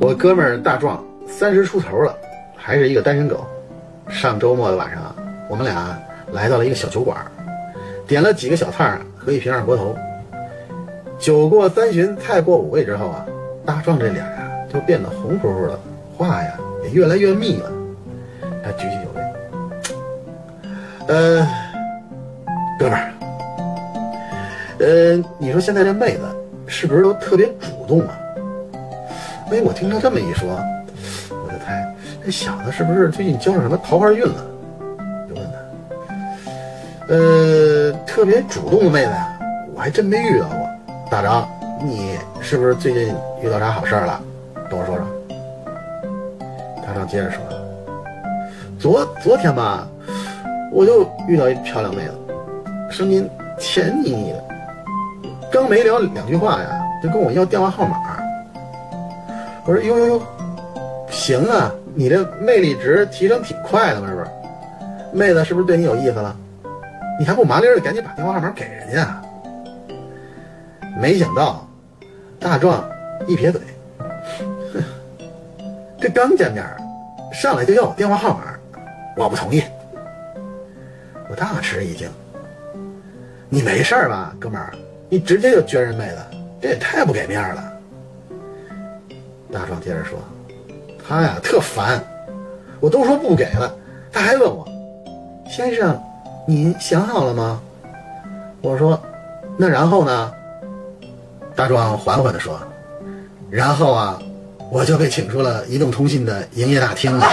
我哥们儿大壮三十出头了，还是一个单身狗。上周末的晚上，我们俩来到了一个小酒馆，点了几个小菜和一瓶二锅头。酒过三巡，菜过五味之后啊，大壮这脸呀就变得红扑扑的，话呀也越来越密了。他举起酒杯，呃，哥们儿，呃，你说现在这妹子是不是都特别主动啊？哎，我听他这么一说，我就猜这小子是不是最近交上什么桃花运了？就问他，呃，特别主动的妹子呀，我还真没遇到过。大张，你是不是最近遇到啥好事儿了？跟我说说。大张接着说，昨昨天吧，我就遇到一漂亮妹子，声音甜腻腻的，刚没聊两句话呀，就跟我要电话号码。我说呦呦呦，行啊，你这魅力值提升挺快的嘛，是不是？妹子是不是对你有意思了？你还不麻利的赶紧把电话号码给人家？没想到，大壮一撇嘴，哼，这刚见面，上来就要我电话号码，我不同意。我大吃一惊，你没事吧，哥们儿？你直接就撅人妹子，这也太不给面了。大壮接着说，他呀特烦，我都说不给了，他还问我，先生，您想好了吗？我说，那然后呢？大壮缓缓地说：“然后啊，我就被请出了移动通信的营业大厅了。”